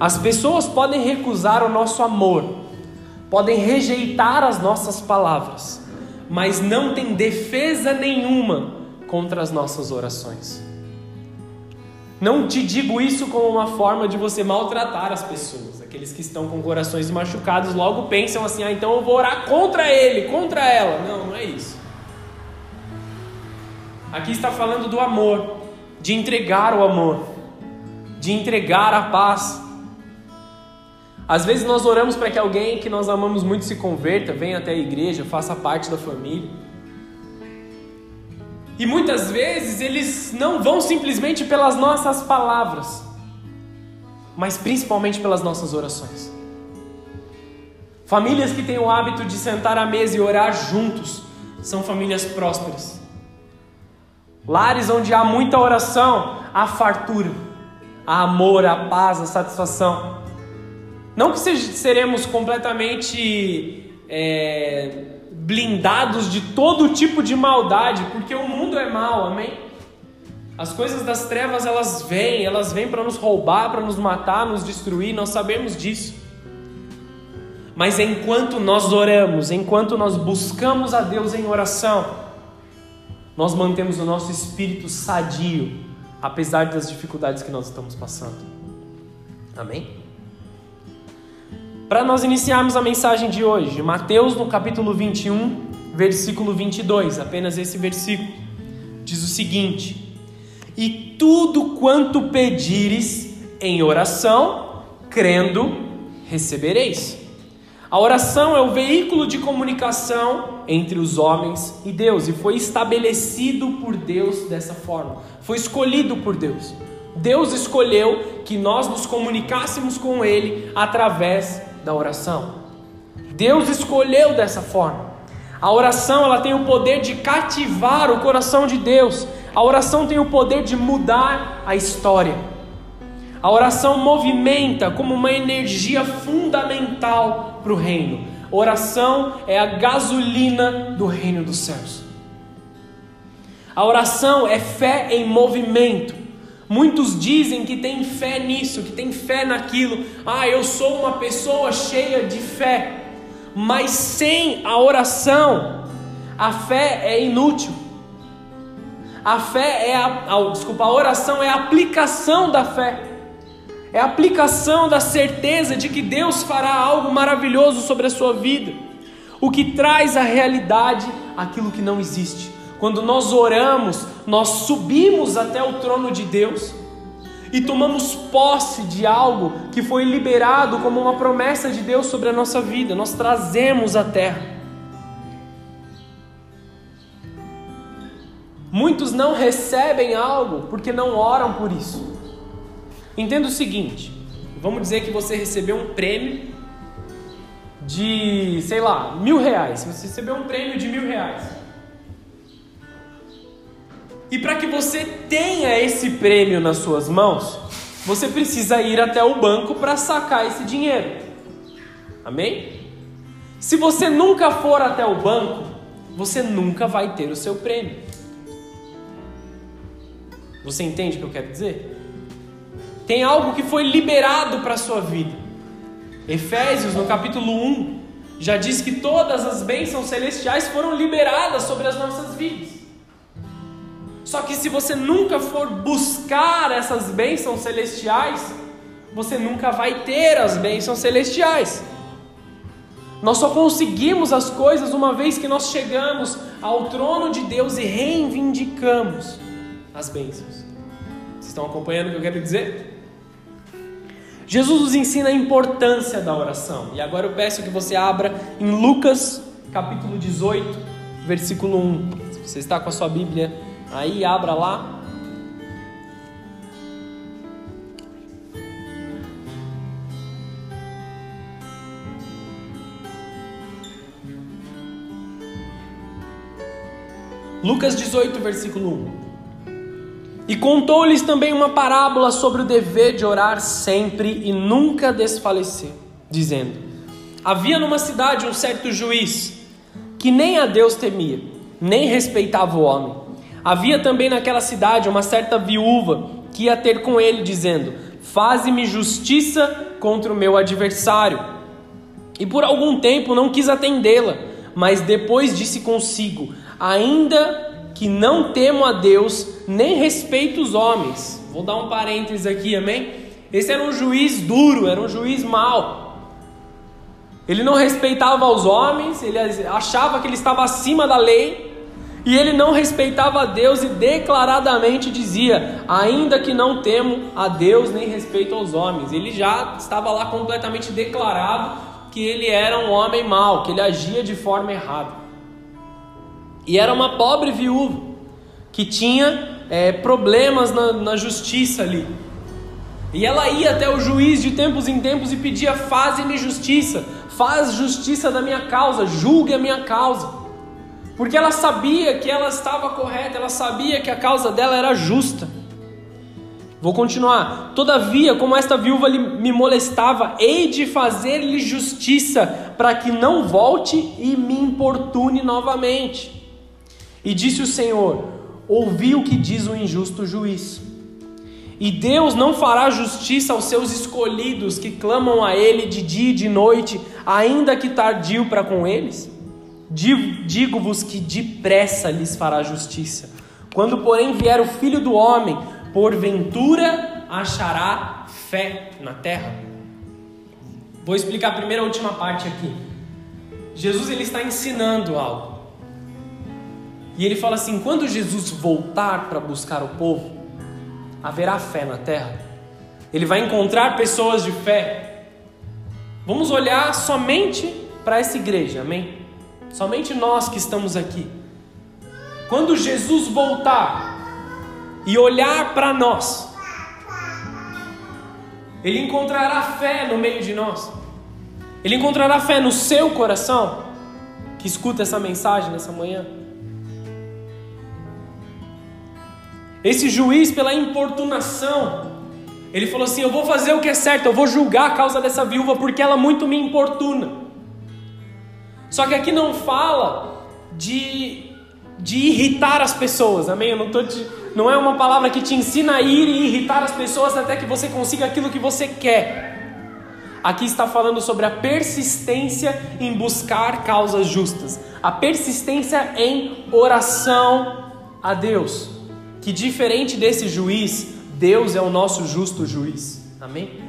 As pessoas podem recusar o nosso amor, podem rejeitar as nossas palavras, mas não tem defesa nenhuma contra as nossas orações. Não te digo isso como uma forma de você maltratar as pessoas. Aqueles que estão com corações machucados logo pensam assim: ah, então eu vou orar contra ele, contra ela. Não, não é isso. Aqui está falando do amor, de entregar o amor, de entregar a paz. Às vezes nós oramos para que alguém que nós amamos muito se converta, venha até a igreja, faça parte da família. E muitas vezes eles não vão simplesmente pelas nossas palavras, mas principalmente pelas nossas orações. Famílias que têm o hábito de sentar à mesa e orar juntos são famílias prósperas. Lares onde há muita oração, há fartura, há amor, há paz, há satisfação. Não que seremos completamente é, blindados de todo tipo de maldade, porque o mundo é mau, amém? As coisas das trevas elas vêm, elas vêm para nos roubar, para nos matar, nos destruir, nós sabemos disso. Mas enquanto nós oramos, enquanto nós buscamos a Deus em oração, nós mantemos o nosso espírito sadio, apesar das dificuldades que nós estamos passando. Amém? Para nós iniciarmos a mensagem de hoje, Mateus no capítulo 21, versículo 22, apenas esse versículo, diz o seguinte: E tudo quanto pedires em oração, crendo, recebereis. A oração é o veículo de comunicação entre os homens e Deus e foi estabelecido por Deus dessa forma, foi escolhido por Deus. Deus escolheu que nós nos comunicássemos com Ele através da oração. Deus escolheu dessa forma. A oração ela tem o poder de cativar o coração de Deus. A oração tem o poder de mudar a história. A oração movimenta como uma energia fundamental para o reino. Oração é a gasolina do reino dos céus. A oração é fé em movimento. Muitos dizem que tem fé nisso, que tem fé naquilo. Ah, eu sou uma pessoa cheia de fé. Mas sem a oração, a fé é inútil. A fé é a, a desculpa, a oração é a aplicação da fé. É a aplicação da certeza de que Deus fará algo maravilhoso sobre a sua vida. O que traz à realidade aquilo que não existe. Quando nós oramos, nós subimos até o trono de Deus e tomamos posse de algo que foi liberado como uma promessa de Deus sobre a nossa vida. Nós trazemos a terra. Muitos não recebem algo porque não oram por isso. Entenda o seguinte: vamos dizer que você recebeu um prêmio de, sei lá, mil reais. Você recebeu um prêmio de mil reais. E para que você tenha esse prêmio nas suas mãos, você precisa ir até o banco para sacar esse dinheiro. Amém? Se você nunca for até o banco, você nunca vai ter o seu prêmio. Você entende o que eu quero dizer? Tem algo que foi liberado para a sua vida. Efésios, no capítulo 1, já diz que todas as bênçãos celestiais foram liberadas sobre as nossas vidas. Só que se você nunca for buscar essas bênçãos celestiais, você nunca vai ter as bênçãos celestiais. Nós só conseguimos as coisas uma vez que nós chegamos ao trono de Deus e reivindicamos as bênçãos. Vocês estão acompanhando o que eu quero dizer? Jesus nos ensina a importância da oração. E agora eu peço que você abra em Lucas capítulo 18, versículo 1. Se você está com a sua Bíblia Aí abra lá. Lucas 18, versículo 1. E contou-lhes também uma parábola sobre o dever de orar sempre e nunca desfalecer, dizendo: Havia numa cidade um certo juiz que nem a Deus temia, nem respeitava o homem. Havia também naquela cidade uma certa viúva que ia ter com ele, dizendo: Faze-me justiça contra o meu adversário. E por algum tempo não quis atendê-la, mas depois disse consigo: Ainda que não temo a Deus, nem respeito os homens. Vou dar um parênteses aqui, amém? Esse era um juiz duro, era um juiz mau. Ele não respeitava os homens, ele achava que ele estava acima da lei, e ele não respeitava a Deus e declaradamente dizia: Ainda que não temo a Deus nem respeito aos homens. Ele já estava lá completamente declarado que ele era um homem mau, que ele agia de forma errada. E era uma pobre viúva que tinha é, problemas na, na justiça ali. E ela ia até o juiz de tempos em tempos e pedia: Faze-me justiça, faz justiça da minha causa, julgue a minha causa. Porque ela sabia que ela estava correta, ela sabia que a causa dela era justa. Vou continuar. Todavia, como esta viúva me molestava, hei de fazer-lhe justiça, para que não volte e me importune novamente. E disse o Senhor: Ouvi o que diz o injusto juiz. E Deus não fará justiça aos seus escolhidos que clamam a Ele de dia e de noite, ainda que tardio para com eles? Digo-vos que depressa lhes fará justiça. Quando, porém, vier o filho do homem, porventura achará fé na terra. Vou explicar a primeira e última parte aqui. Jesus ele está ensinando algo. E ele fala assim: quando Jesus voltar para buscar o povo, haverá fé na terra. Ele vai encontrar pessoas de fé. Vamos olhar somente para essa igreja, amém? Somente nós que estamos aqui. Quando Jesus voltar e olhar para nós, Ele encontrará fé no meio de nós. Ele encontrará fé no seu coração que escuta essa mensagem nessa manhã. Esse juiz, pela importunação, ele falou assim: Eu vou fazer o que é certo, eu vou julgar a causa dessa viúva porque ela muito me importuna. Só que aqui não fala de, de irritar as pessoas, amém? Eu não, tô te, não é uma palavra que te ensina a ir e irritar as pessoas até que você consiga aquilo que você quer. Aqui está falando sobre a persistência em buscar causas justas, a persistência em oração a Deus que diferente desse juiz, Deus é o nosso justo juiz. Amém?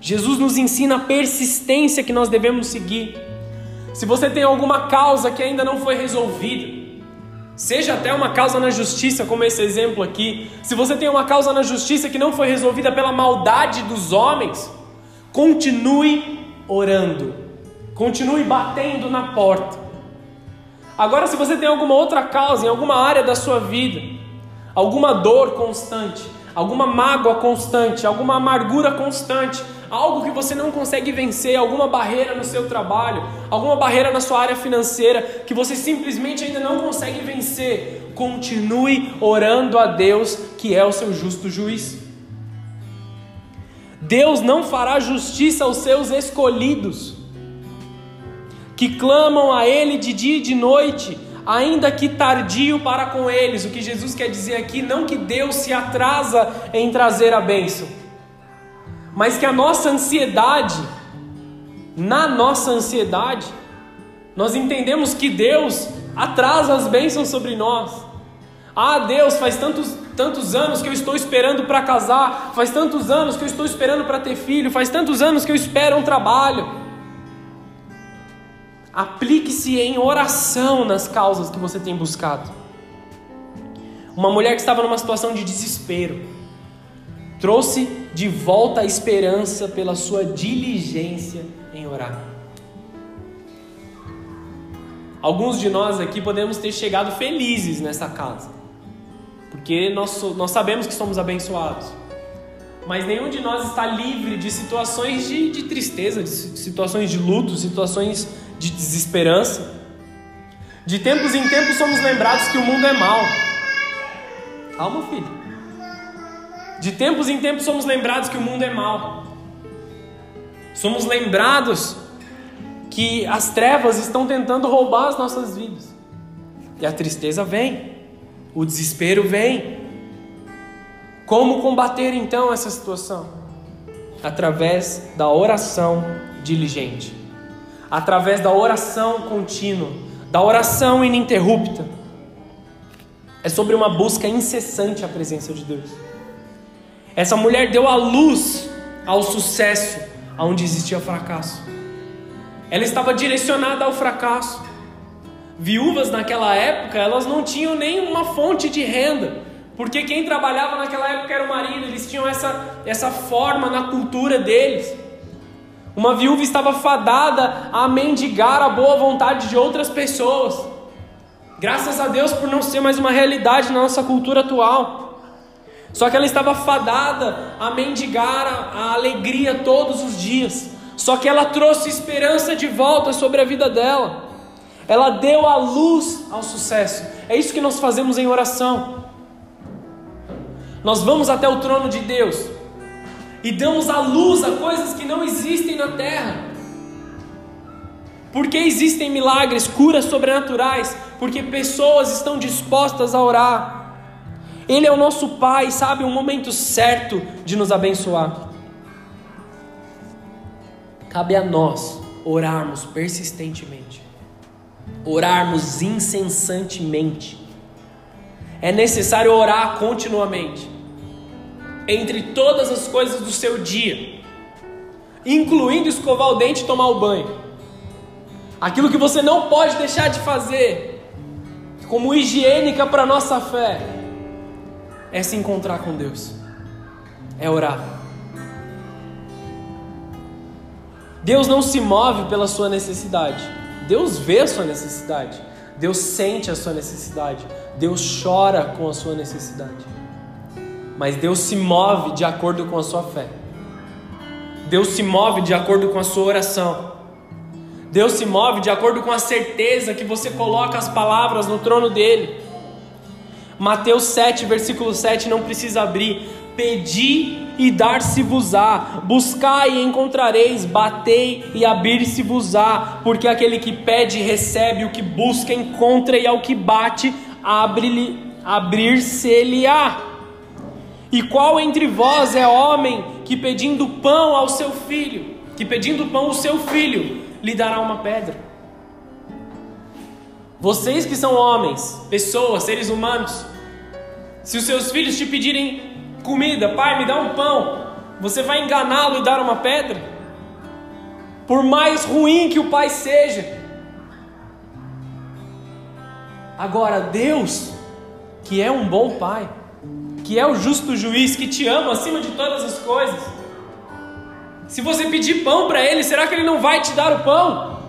Jesus nos ensina a persistência que nós devemos seguir. Se você tem alguma causa que ainda não foi resolvida, seja até uma causa na justiça, como esse exemplo aqui, se você tem uma causa na justiça que não foi resolvida pela maldade dos homens, continue orando, continue batendo na porta. Agora, se você tem alguma outra causa em alguma área da sua vida, alguma dor constante, alguma mágoa constante, alguma amargura constante, algo que você não consegue vencer, alguma barreira no seu trabalho, alguma barreira na sua área financeira que você simplesmente ainda não consegue vencer, continue orando a Deus, que é o seu justo juiz. Deus não fará justiça aos seus escolhidos que clamam a Ele de dia e de noite, ainda que tardio para com eles. O que Jesus quer dizer aqui, não que Deus se atrasa em trazer a bênção, mas que a nossa ansiedade, na nossa ansiedade, nós entendemos que Deus atrasa as bênçãos sobre nós. Ah, Deus, faz tantos, tantos anos que eu estou esperando para casar, faz tantos anos que eu estou esperando para ter filho, faz tantos anos que eu espero um trabalho. Aplique-se em oração nas causas que você tem buscado. Uma mulher que estava numa situação de desespero trouxe de volta a esperança pela sua diligência em orar. Alguns de nós aqui podemos ter chegado felizes nessa casa, porque nós, nós sabemos que somos abençoados. Mas nenhum de nós está livre de situações de, de tristeza, de situações de luto, situações de desesperança. De tempos em tempos somos lembrados que o mundo é mau. Calma, filho. De tempos em tempos somos lembrados que o mundo é mau. Somos lembrados que as trevas estão tentando roubar as nossas vidas. E a tristeza vem, o desespero vem. Como combater então essa situação? Através da oração diligente, através da oração contínua, da oração ininterrupta. É sobre uma busca incessante à presença de Deus. Essa mulher deu a luz ao sucesso onde existia fracasso. Ela estava direcionada ao fracasso. Viúvas naquela época, elas não tinham nenhuma fonte de renda, porque quem trabalhava naquela época era o marido, eles tinham essa, essa forma na cultura deles. Uma viúva estava fadada a mendigar a boa vontade de outras pessoas. Graças a Deus por não ser mais uma realidade na nossa cultura atual. Só que ela estava fadada a mendigar a, a alegria todos os dias. Só que ela trouxe esperança de volta sobre a vida dela. Ela deu a luz ao sucesso. É isso que nós fazemos em oração. Nós vamos até o trono de Deus e damos a luz a coisas que não existem na terra. Porque existem milagres, curas sobrenaturais, porque pessoas estão dispostas a orar. Ele é o nosso Pai, sabe o momento certo de nos abençoar. Cabe a nós orarmos persistentemente, orarmos incessantemente. É necessário orar continuamente, entre todas as coisas do seu dia, incluindo escovar o dente e tomar o banho. Aquilo que você não pode deixar de fazer, como higiênica para a nossa fé, é se encontrar com Deus, é orar. Deus não se move pela sua necessidade. Deus vê a sua necessidade. Deus sente a sua necessidade. Deus chora com a sua necessidade. Mas Deus se move de acordo com a sua fé. Deus se move de acordo com a sua oração. Deus se move de acordo com a certeza que você coloca as palavras no trono dele. Mateus 7, versículo 7, não precisa abrir. Pedi e dar-se-vos-á, buscai e encontrareis, batei e abrir-se-vos-á, porque aquele que pede recebe, o que busca encontra e ao que bate abre-lhe, abrir-se-lhe-á. E qual entre vós é homem que pedindo pão ao seu filho, que pedindo pão ao seu filho, lhe dará uma pedra? Vocês que são homens, pessoas, seres humanos, se os seus filhos te pedirem comida, pai, me dá um pão, você vai enganá-lo e dar uma pedra? Por mais ruim que o pai seja. Agora, Deus, que é um bom pai, que é o justo juiz, que te ama acima de todas as coisas, se você pedir pão para ele, será que ele não vai te dar o pão?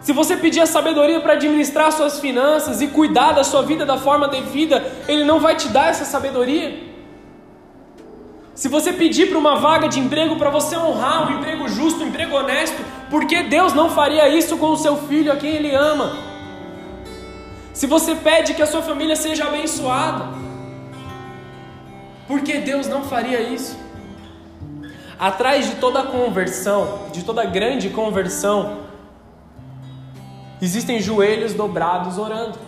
Se você pedir a sabedoria para administrar suas finanças e cuidar da sua vida da forma devida, ele não vai te dar essa sabedoria? Se você pedir para uma vaga de emprego para você honrar um emprego justo, um emprego honesto, por que Deus não faria isso com o seu filho a quem ele ama? Se você pede que a sua família seja abençoada, por que Deus não faria isso? Atrás de toda conversão, de toda grande conversão, existem joelhos dobrados orando.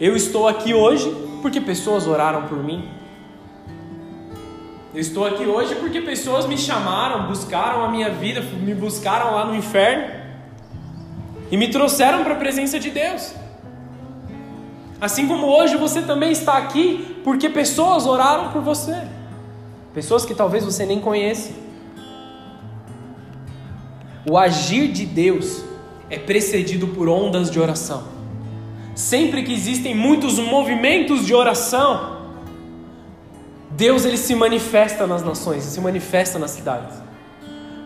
Eu estou aqui hoje porque pessoas oraram por mim. Eu estou aqui hoje porque pessoas me chamaram, buscaram a minha vida, me buscaram lá no inferno e me trouxeram para a presença de Deus. Assim como hoje você também está aqui porque pessoas oraram por você, pessoas que talvez você nem conheça. O agir de Deus é precedido por ondas de oração. Sempre que existem muitos movimentos de oração, Deus ele se manifesta nas nações, se manifesta nas cidades.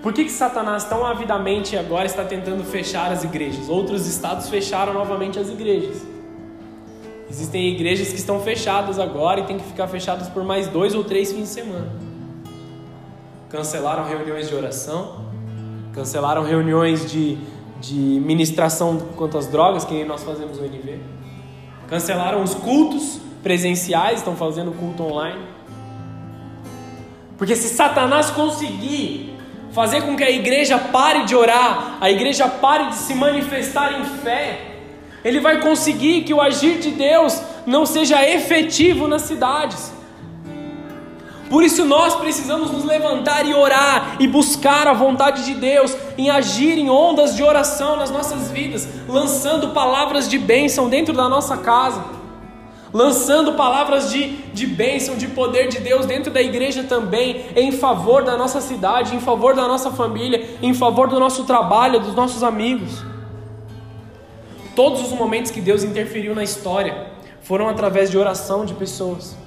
Por que, que Satanás tão avidamente agora está tentando fechar as igrejas? Outros estados fecharam novamente as igrejas. Existem igrejas que estão fechadas agora e tem que ficar fechadas por mais dois ou três fins de semana. Cancelaram reuniões de oração, cancelaram reuniões de, de ministração quanto às drogas, que nós fazemos no NV. Cancelaram os cultos presenciais, estão fazendo culto online. Porque se Satanás conseguir fazer com que a igreja pare de orar, a igreja pare de se manifestar em fé, ele vai conseguir que o agir de Deus não seja efetivo nas cidades. Por isso nós precisamos nos levantar e orar e buscar a vontade de Deus, em agir em ondas de oração nas nossas vidas, lançando palavras de bênção dentro da nossa casa, lançando palavras de, de bênção, de poder de Deus dentro da igreja também, em favor da nossa cidade, em favor da nossa família, em favor do nosso trabalho, dos nossos amigos. Todos os momentos que Deus interferiu na história foram através de oração de pessoas.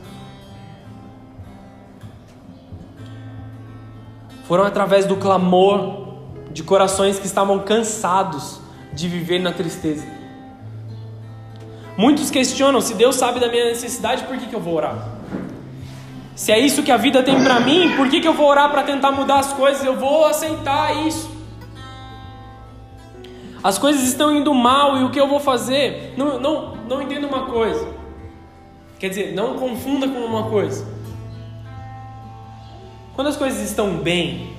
Foram através do clamor de corações que estavam cansados de viver na tristeza. Muitos questionam: se Deus sabe da minha necessidade, por que, que eu vou orar? Se é isso que a vida tem para mim, por que, que eu vou orar para tentar mudar as coisas? Eu vou aceitar isso. As coisas estão indo mal e o que eu vou fazer? Não, não, não entenda uma coisa. Quer dizer, não confunda com uma coisa. Quando as coisas estão bem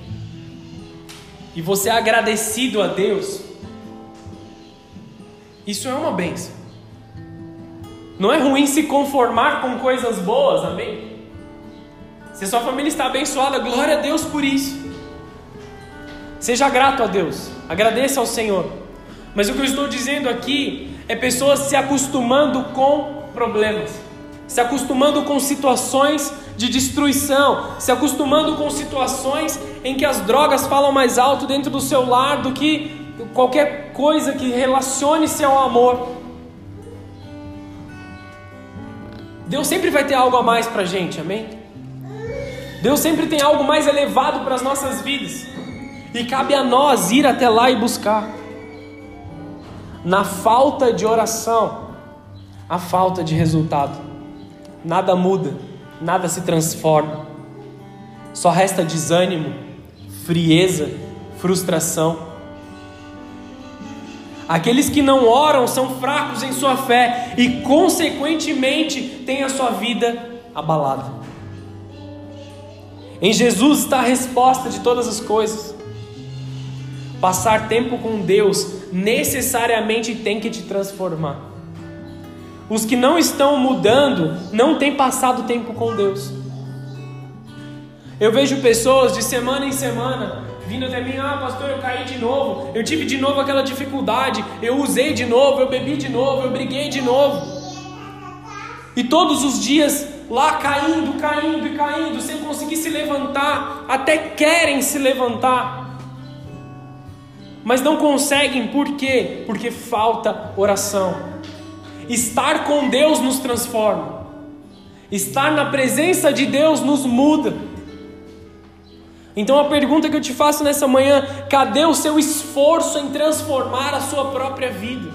e você é agradecido a Deus, isso é uma benção. Não é ruim se conformar com coisas boas, amém? Se a sua família está abençoada, glória a Deus por isso. Seja grato a Deus, agradeça ao Senhor. Mas o que eu estou dizendo aqui é pessoas se acostumando com problemas, se acostumando com situações de destruição, se acostumando com situações em que as drogas falam mais alto dentro do seu lar do que qualquer coisa que relacione-se ao amor. Deus sempre vai ter algo a mais para gente, amém? Deus sempre tem algo mais elevado para as nossas vidas, e cabe a nós ir até lá e buscar. Na falta de oração, a falta de resultado, nada muda nada se transforma. Só resta desânimo, frieza, frustração. Aqueles que não oram são fracos em sua fé e, consequentemente, têm a sua vida abalada. Em Jesus está a resposta de todas as coisas. Passar tempo com Deus necessariamente tem que te transformar. Os que não estão mudando não têm passado tempo com Deus. Eu vejo pessoas de semana em semana vindo até mim: ah, pastor, eu caí de novo, eu tive de novo aquela dificuldade, eu usei de novo, eu bebi de novo, eu briguei de novo. E todos os dias lá caindo, caindo e caindo, sem conseguir se levantar, até querem se levantar, mas não conseguem, por quê? Porque falta oração. Estar com Deus nos transforma. Estar na presença de Deus nos muda. Então a pergunta que eu te faço nessa manhã: cadê o seu esforço em transformar a sua própria vida?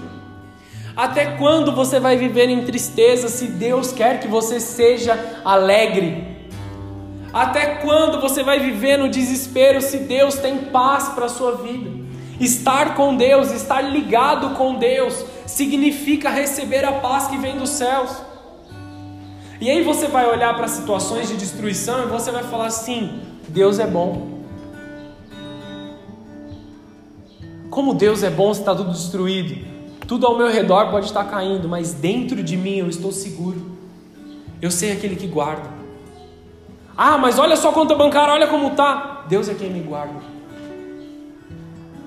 Até quando você vai viver em tristeza se Deus quer que você seja alegre? Até quando você vai viver no desespero se Deus tem paz para a sua vida? Estar com Deus, estar ligado com Deus, significa receber a paz que vem dos céus. E aí você vai olhar para situações de destruição e você vai falar assim: Deus é bom. Como Deus é bom se está tudo destruído. Tudo ao meu redor pode estar caindo, mas dentro de mim eu estou seguro. Eu sei aquele que guarda. Ah, mas olha só a conta bancária, olha como está. Deus é quem me guarda.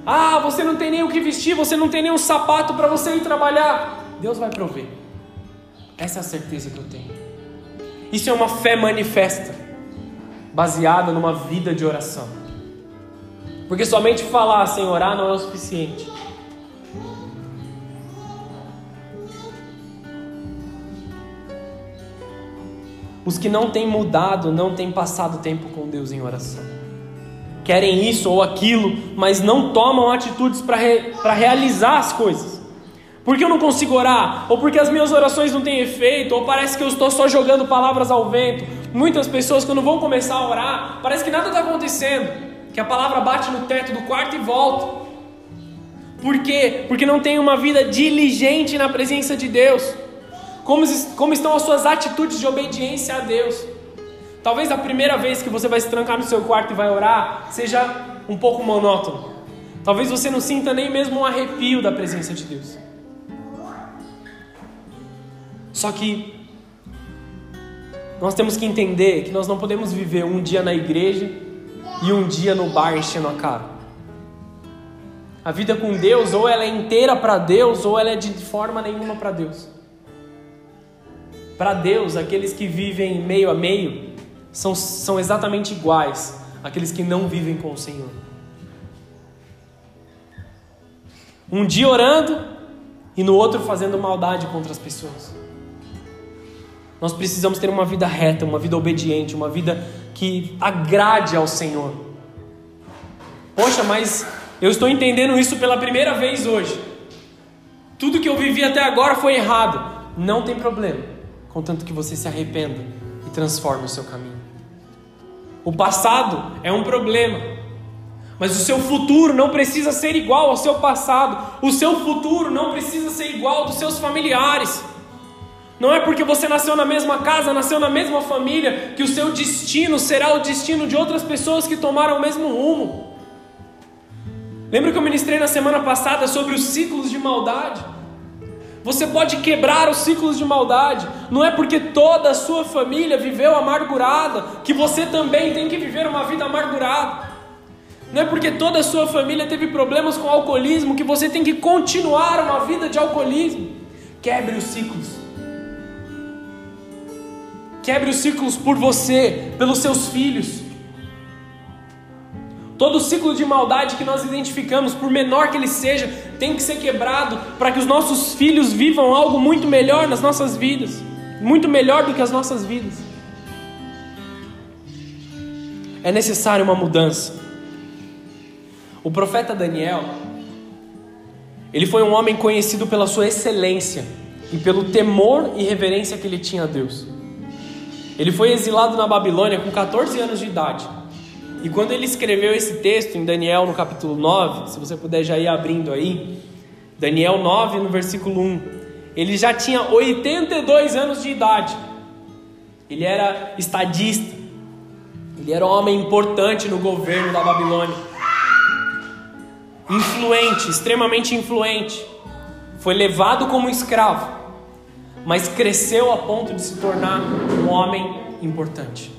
Ah, você não tem nem o que vestir, você não tem nem um sapato para você ir trabalhar. Deus vai prover. Essa é a certeza que eu tenho. Isso é uma fé manifesta, baseada numa vida de oração. Porque somente falar sem orar não é o suficiente. Os que não têm mudado não têm passado tempo com Deus em oração querem isso ou aquilo, mas não tomam atitudes para re, realizar as coisas. Porque eu não consigo orar, ou porque as minhas orações não têm efeito, ou parece que eu estou só jogando palavras ao vento. Muitas pessoas, quando vão começar a orar, parece que nada está acontecendo, que a palavra bate no teto do quarto e volta. Por quê? Porque não tem uma vida diligente na presença de Deus. Como, como estão as suas atitudes de obediência a Deus? Talvez a primeira vez que você vai se trancar no seu quarto e vai orar seja um pouco monótono. Talvez você não sinta nem mesmo um arrepio da presença de Deus. Só que nós temos que entender que nós não podemos viver um dia na igreja e um dia no bar enchendo a cara. A vida com Deus, ou ela é inteira para Deus, ou ela é de forma nenhuma para Deus. Para Deus, aqueles que vivem meio a meio são, são exatamente iguais àqueles que não vivem com o Senhor. Um dia orando e no outro fazendo maldade contra as pessoas. Nós precisamos ter uma vida reta, uma vida obediente, uma vida que agrade ao Senhor. Poxa, mas eu estou entendendo isso pela primeira vez hoje. Tudo que eu vivi até agora foi errado. Não tem problema, contanto que você se arrependa e transforme o seu caminho. O passado é um problema, mas o seu futuro não precisa ser igual ao seu passado. O seu futuro não precisa ser igual ao dos seus familiares. Não é porque você nasceu na mesma casa, nasceu na mesma família, que o seu destino será o destino de outras pessoas que tomaram o mesmo rumo. Lembra que eu ministrei na semana passada sobre os ciclos de maldade? Você pode quebrar os ciclos de maldade. Não é porque toda a sua família viveu amargurada que você também tem que viver uma vida amargurada. Não é porque toda a sua família teve problemas com alcoolismo que você tem que continuar uma vida de alcoolismo. Quebre os ciclos. Quebre os ciclos por você, pelos seus filhos. Todo ciclo de maldade que nós identificamos, por menor que ele seja, tem que ser quebrado para que os nossos filhos vivam algo muito melhor nas nossas vidas muito melhor do que as nossas vidas. É necessária uma mudança. O profeta Daniel, ele foi um homem conhecido pela sua excelência e pelo temor e reverência que ele tinha a Deus. Ele foi exilado na Babilônia com 14 anos de idade. E quando ele escreveu esse texto em Daniel no capítulo 9, se você puder já ir abrindo aí, Daniel 9 no versículo 1, ele já tinha 82 anos de idade. Ele era estadista. Ele era um homem importante no governo da Babilônia. Influente, extremamente influente. Foi levado como escravo, mas cresceu a ponto de se tornar um homem importante.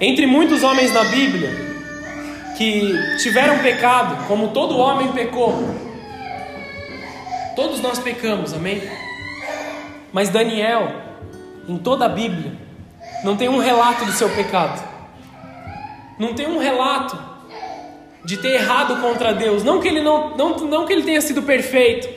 Entre muitos homens na Bíblia que tiveram pecado, como todo homem pecou, todos nós pecamos, amém? Mas Daniel, em toda a Bíblia, não tem um relato do seu pecado, não tem um relato de ter errado contra Deus, não que ele não, não, não que ele tenha sido perfeito,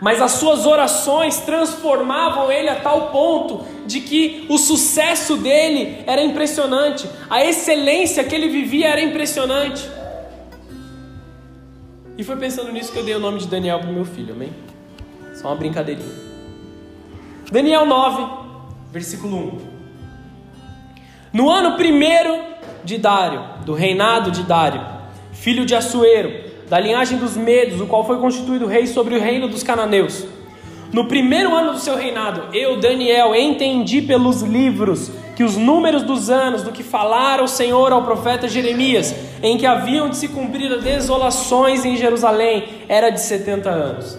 mas as suas orações transformavam ele a tal ponto de que o sucesso dele era impressionante, a excelência que ele vivia era impressionante. E foi pensando nisso que eu dei o nome de Daniel para o meu filho, amém? Só uma brincadeirinha. Daniel 9, versículo 1. No ano primeiro de Dário, do reinado de Dário, filho de Assuero, da linhagem dos Medos, o qual foi constituído rei sobre o reino dos cananeus. No primeiro ano do seu reinado, eu, Daniel, entendi pelos livros que os números dos anos do que falara o Senhor ao profeta Jeremias, em que haviam de se cumprir as desolações em Jerusalém, era de 70 anos.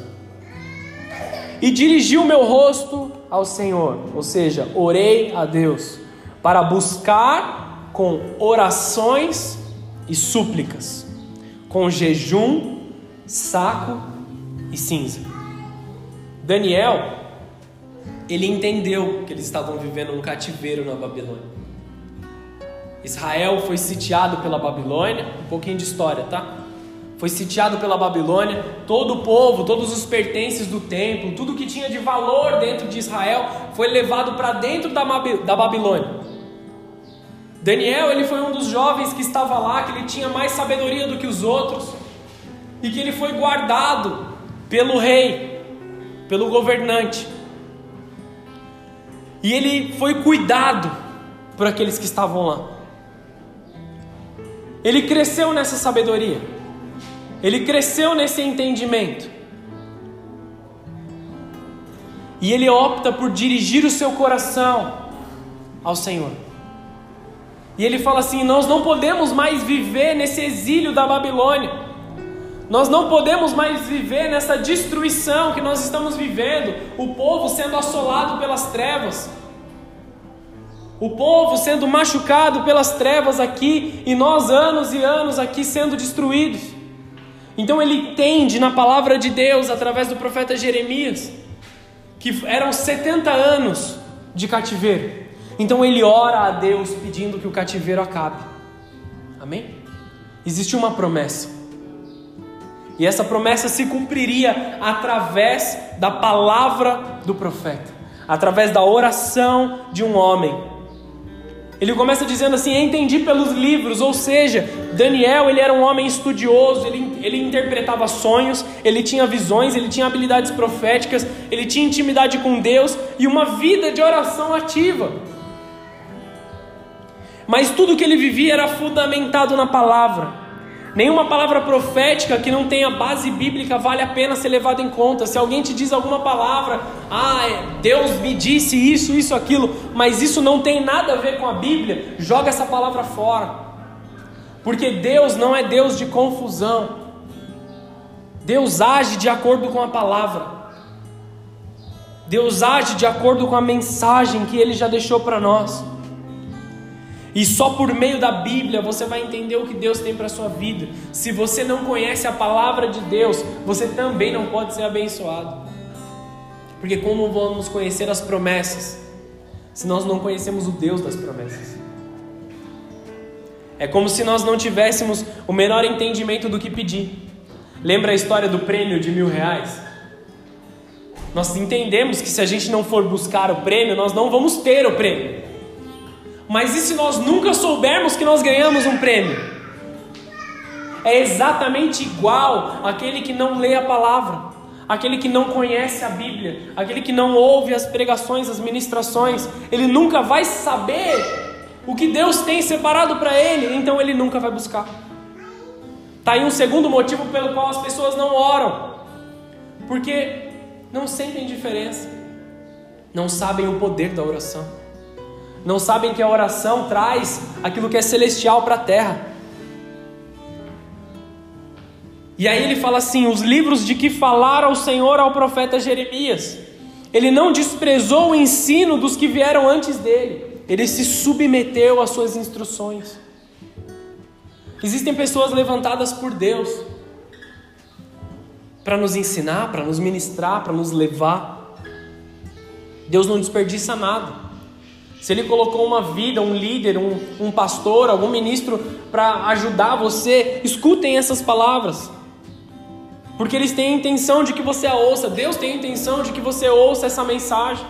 E dirigi o meu rosto ao Senhor, ou seja, orei a Deus, para buscar com orações e súplicas com jejum, saco e cinza. Daniel, ele entendeu que eles estavam vivendo um cativeiro na Babilônia. Israel foi sitiado pela Babilônia, um pouquinho de história, tá? Foi sitiado pela Babilônia, todo o povo, todos os pertences do templo, tudo que tinha de valor dentro de Israel foi levado para dentro da, Babilônia. Daniel, ele foi um dos jovens que estava lá, que ele tinha mais sabedoria do que os outros, e que ele foi guardado pelo rei, pelo governante. E ele foi cuidado por aqueles que estavam lá. Ele cresceu nessa sabedoria. Ele cresceu nesse entendimento. E ele opta por dirigir o seu coração ao Senhor. E ele fala assim: Nós não podemos mais viver nesse exílio da Babilônia. Nós não podemos mais viver nessa destruição que nós estamos vivendo, o povo sendo assolado pelas trevas. O povo sendo machucado pelas trevas aqui e nós anos e anos aqui sendo destruídos. Então ele entende na palavra de Deus através do profeta Jeremias que eram 70 anos de cativeiro. Então ele ora a Deus pedindo que o cativeiro acabe. Amém? Existe uma promessa. E essa promessa se cumpriria através da palavra do profeta, através da oração de um homem. Ele começa dizendo assim: Entendi pelos livros, ou seja, Daniel ele era um homem estudioso, ele, ele interpretava sonhos, ele tinha visões, ele tinha habilidades proféticas, ele tinha intimidade com Deus e uma vida de oração ativa. Mas tudo que ele vivia era fundamentado na palavra. Nenhuma palavra profética que não tenha base bíblica vale a pena ser levada em conta. Se alguém te diz alguma palavra, ah, é, Deus me disse isso, isso, aquilo, mas isso não tem nada a ver com a Bíblia, joga essa palavra fora. Porque Deus não é Deus de confusão. Deus age de acordo com a palavra. Deus age de acordo com a mensagem que ele já deixou para nós. E só por meio da Bíblia você vai entender o que Deus tem para a sua vida. Se você não conhece a palavra de Deus, você também não pode ser abençoado. Porque como vamos conhecer as promessas se nós não conhecemos o Deus das promessas? É como se nós não tivéssemos o menor entendimento do que pedir. Lembra a história do prêmio de mil reais? Nós entendemos que se a gente não for buscar o prêmio, nós não vamos ter o prêmio. Mas e se nós nunca soubermos que nós ganhamos um prêmio? É exatamente igual aquele que não lê a palavra, aquele que não conhece a Bíblia, aquele que não ouve as pregações, as ministrações, ele nunca vai saber o que Deus tem separado para ele, então ele nunca vai buscar. Tá aí um segundo motivo pelo qual as pessoas não oram, porque não sentem diferença, não sabem o poder da oração não sabem que a oração traz aquilo que é celestial para a terra. E aí ele fala assim: os livros de que falara o Senhor ao profeta Jeremias. Ele não desprezou o ensino dos que vieram antes dele, ele se submeteu às suas instruções. Existem pessoas levantadas por Deus para nos ensinar, para nos ministrar, para nos levar. Deus não desperdiça nada. Se Ele colocou uma vida, um líder, um, um pastor, algum ministro para ajudar você, escutem essas palavras. Porque eles têm a intenção de que você a ouça. Deus tem a intenção de que você ouça essa mensagem.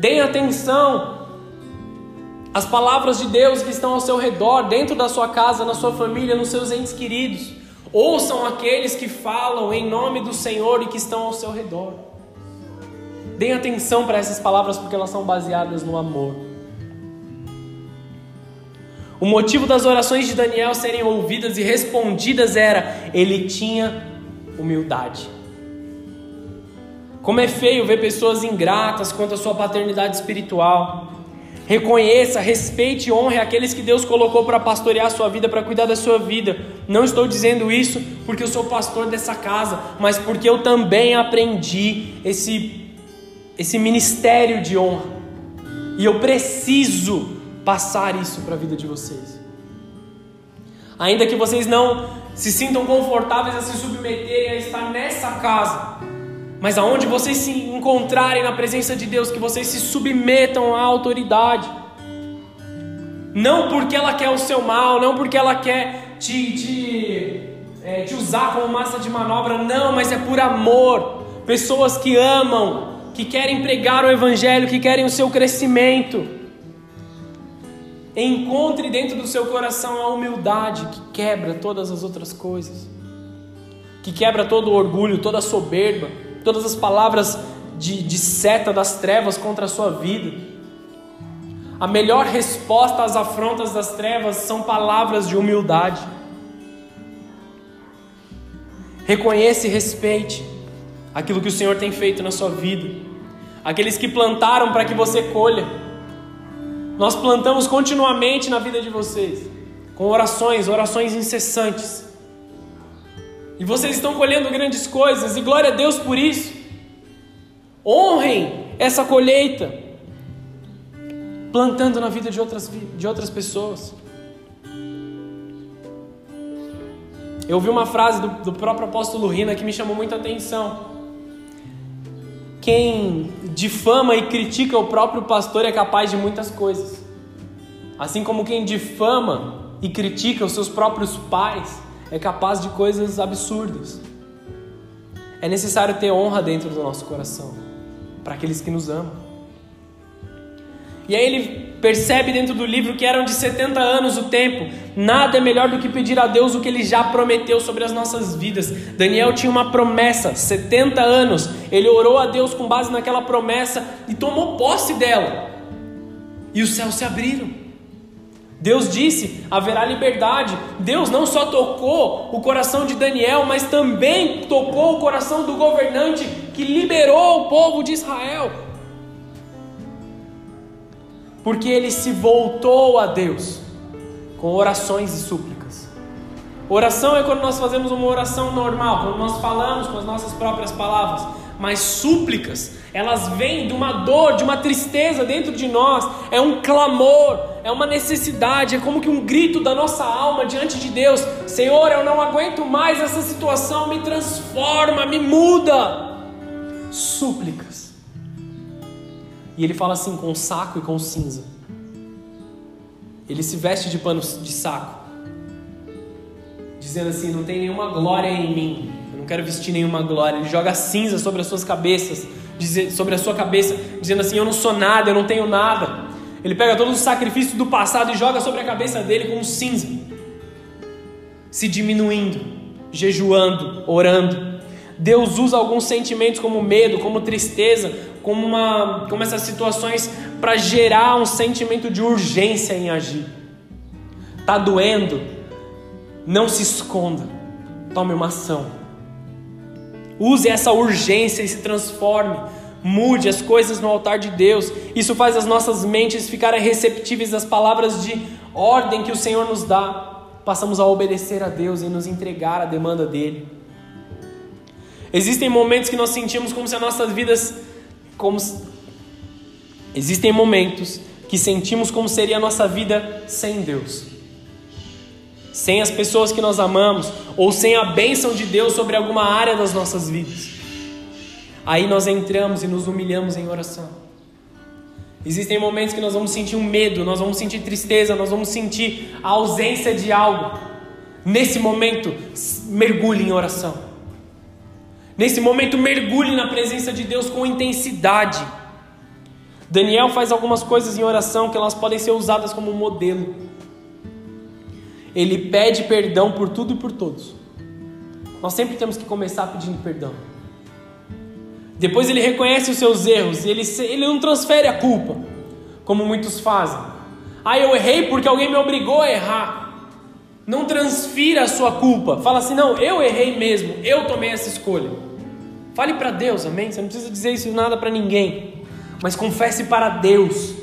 Deem atenção às palavras de Deus que estão ao seu redor, dentro da sua casa, na sua família, nos seus entes queridos. Ouçam aqueles que falam em nome do Senhor e que estão ao seu redor. Deem atenção para essas palavras porque elas são baseadas no amor. O motivo das orações de Daniel serem ouvidas e respondidas era: ele tinha humildade. Como é feio ver pessoas ingratas quanto à sua paternidade espiritual. Reconheça, respeite e honre aqueles que Deus colocou para pastorear a sua vida, para cuidar da sua vida. Não estou dizendo isso porque eu sou pastor dessa casa, mas porque eu também aprendi esse esse ministério de honra. E eu preciso passar isso para a vida de vocês. Ainda que vocês não se sintam confortáveis a se submeterem a estar nessa casa, mas aonde vocês se encontrarem na presença de Deus, que vocês se submetam à autoridade. Não porque ela quer o seu mal, não porque ela quer te, te, é, te usar como massa de manobra, não, mas é por amor. Pessoas que amam que querem pregar o Evangelho, que querem o seu crescimento. Encontre dentro do seu coração a humildade que quebra todas as outras coisas, que quebra todo o orgulho, toda a soberba, todas as palavras de, de seta das trevas contra a sua vida. A melhor resposta às afrontas das trevas são palavras de humildade. Reconheça e respeite aquilo que o Senhor tem feito na sua vida, aqueles que plantaram para que você colha. Nós plantamos continuamente na vida de vocês, com orações, orações incessantes. E vocês estão colhendo grandes coisas, e glória a Deus por isso. Honrem essa colheita, plantando na vida de outras, de outras pessoas. Eu ouvi uma frase do, do próprio apóstolo Rina que me chamou muita atenção. Quem difama e critica o próprio pastor é capaz de muitas coisas. Assim como quem difama e critica os seus próprios pais é capaz de coisas absurdas. É necessário ter honra dentro do nosso coração para aqueles que nos amam. E aí ele percebe dentro do livro que eram de 70 anos o tempo. Nada é melhor do que pedir a Deus o que ele já prometeu sobre as nossas vidas. Daniel tinha uma promessa, 70 anos. Ele orou a Deus com base naquela promessa e tomou posse dela. E os céus se abriram. Deus disse: haverá liberdade. Deus não só tocou o coração de Daniel, mas também tocou o coração do governante que liberou o povo de Israel porque ele se voltou a Deus com orações e súplicas. Oração é quando nós fazemos uma oração normal, quando nós falamos com as nossas próprias palavras, mas súplicas, elas vêm de uma dor, de uma tristeza dentro de nós, é um clamor, é uma necessidade, é como que um grito da nossa alma diante de Deus: Senhor, eu não aguento mais essa situação, me transforma, me muda. Súplicas. E ele fala assim com saco e com cinza. Ele se veste de pano de saco, dizendo assim: Não tem nenhuma glória em mim, eu não quero vestir nenhuma glória. Ele joga cinza sobre as suas cabeças, sobre a sua cabeça, dizendo assim: Eu não sou nada, eu não tenho nada. Ele pega todos os sacrifícios do passado e joga sobre a cabeça dele como cinza, se diminuindo, jejuando, orando. Deus usa alguns sentimentos como medo, como tristeza, como, uma, como essas situações para gerar um sentimento de urgência em agir. Tá doendo? Não se esconda. Tome uma ação. Use essa urgência e se transforme. Mude as coisas no altar de Deus. Isso faz as nossas mentes ficarem receptíveis às palavras de ordem que o Senhor nos dá. Passamos a obedecer a Deus e nos entregar à demanda dele. Existem momentos que nós sentimos como se as nossas vidas como existem momentos que sentimos como seria a nossa vida sem Deus. Sem as pessoas que nós amamos ou sem a bênção de Deus sobre alguma área das nossas vidas. Aí nós entramos e nos humilhamos em oração. Existem momentos que nós vamos sentir um medo, nós vamos sentir tristeza, nós vamos sentir a ausência de algo. Nesse momento, mergulhe em oração. Nesse momento, mergulhe na presença de Deus com intensidade. Daniel faz algumas coisas em oração que elas podem ser usadas como modelo. Ele pede perdão por tudo e por todos. Nós sempre temos que começar pedindo perdão. Depois ele reconhece os seus erros ele, ele não transfere a culpa, como muitos fazem. Ah, eu errei porque alguém me obrigou a errar. Não transfira a sua culpa. Fala assim: não, eu errei mesmo, eu tomei essa escolha. Fale para Deus, amém? Você não precisa dizer isso nada para ninguém, mas confesse para Deus.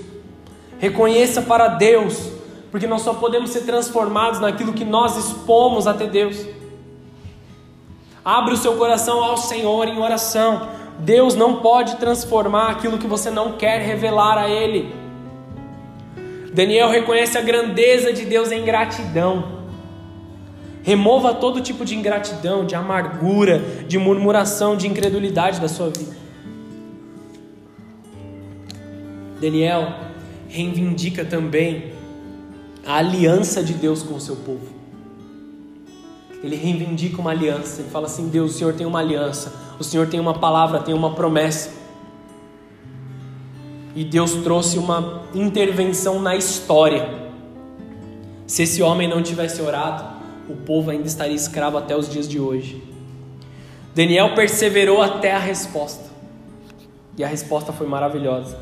Reconheça para Deus, porque nós só podemos ser transformados naquilo que nós expomos até Deus. Abre o seu coração ao Senhor em oração. Deus não pode transformar aquilo que você não quer revelar a Ele. Daniel reconhece a grandeza de Deus em gratidão. Remova todo tipo de ingratidão, de amargura, de murmuração, de incredulidade da sua vida. Daniel reivindica também a aliança de Deus com o seu povo. Ele reivindica uma aliança. Ele fala assim: Deus, o Senhor tem uma aliança. O Senhor tem uma palavra, tem uma promessa. E Deus trouxe uma intervenção na história. Se esse homem não tivesse orado, o povo ainda estaria escravo até os dias de hoje. Daniel perseverou até a resposta. E a resposta foi maravilhosa.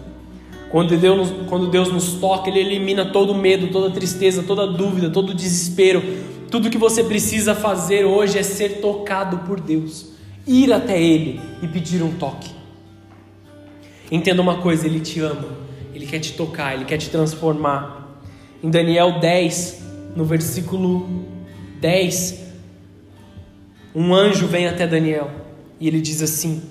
Quando Deus, quando Deus nos toca, Ele elimina todo medo, toda tristeza, toda dúvida, todo desespero. Tudo que você precisa fazer hoje é ser tocado por Deus. Ir até Ele e pedir um toque. Entenda uma coisa: Ele te ama, Ele quer te tocar, Ele quer te transformar. Em Daniel 10, no versículo 10, um anjo vem até Daniel e ele diz assim: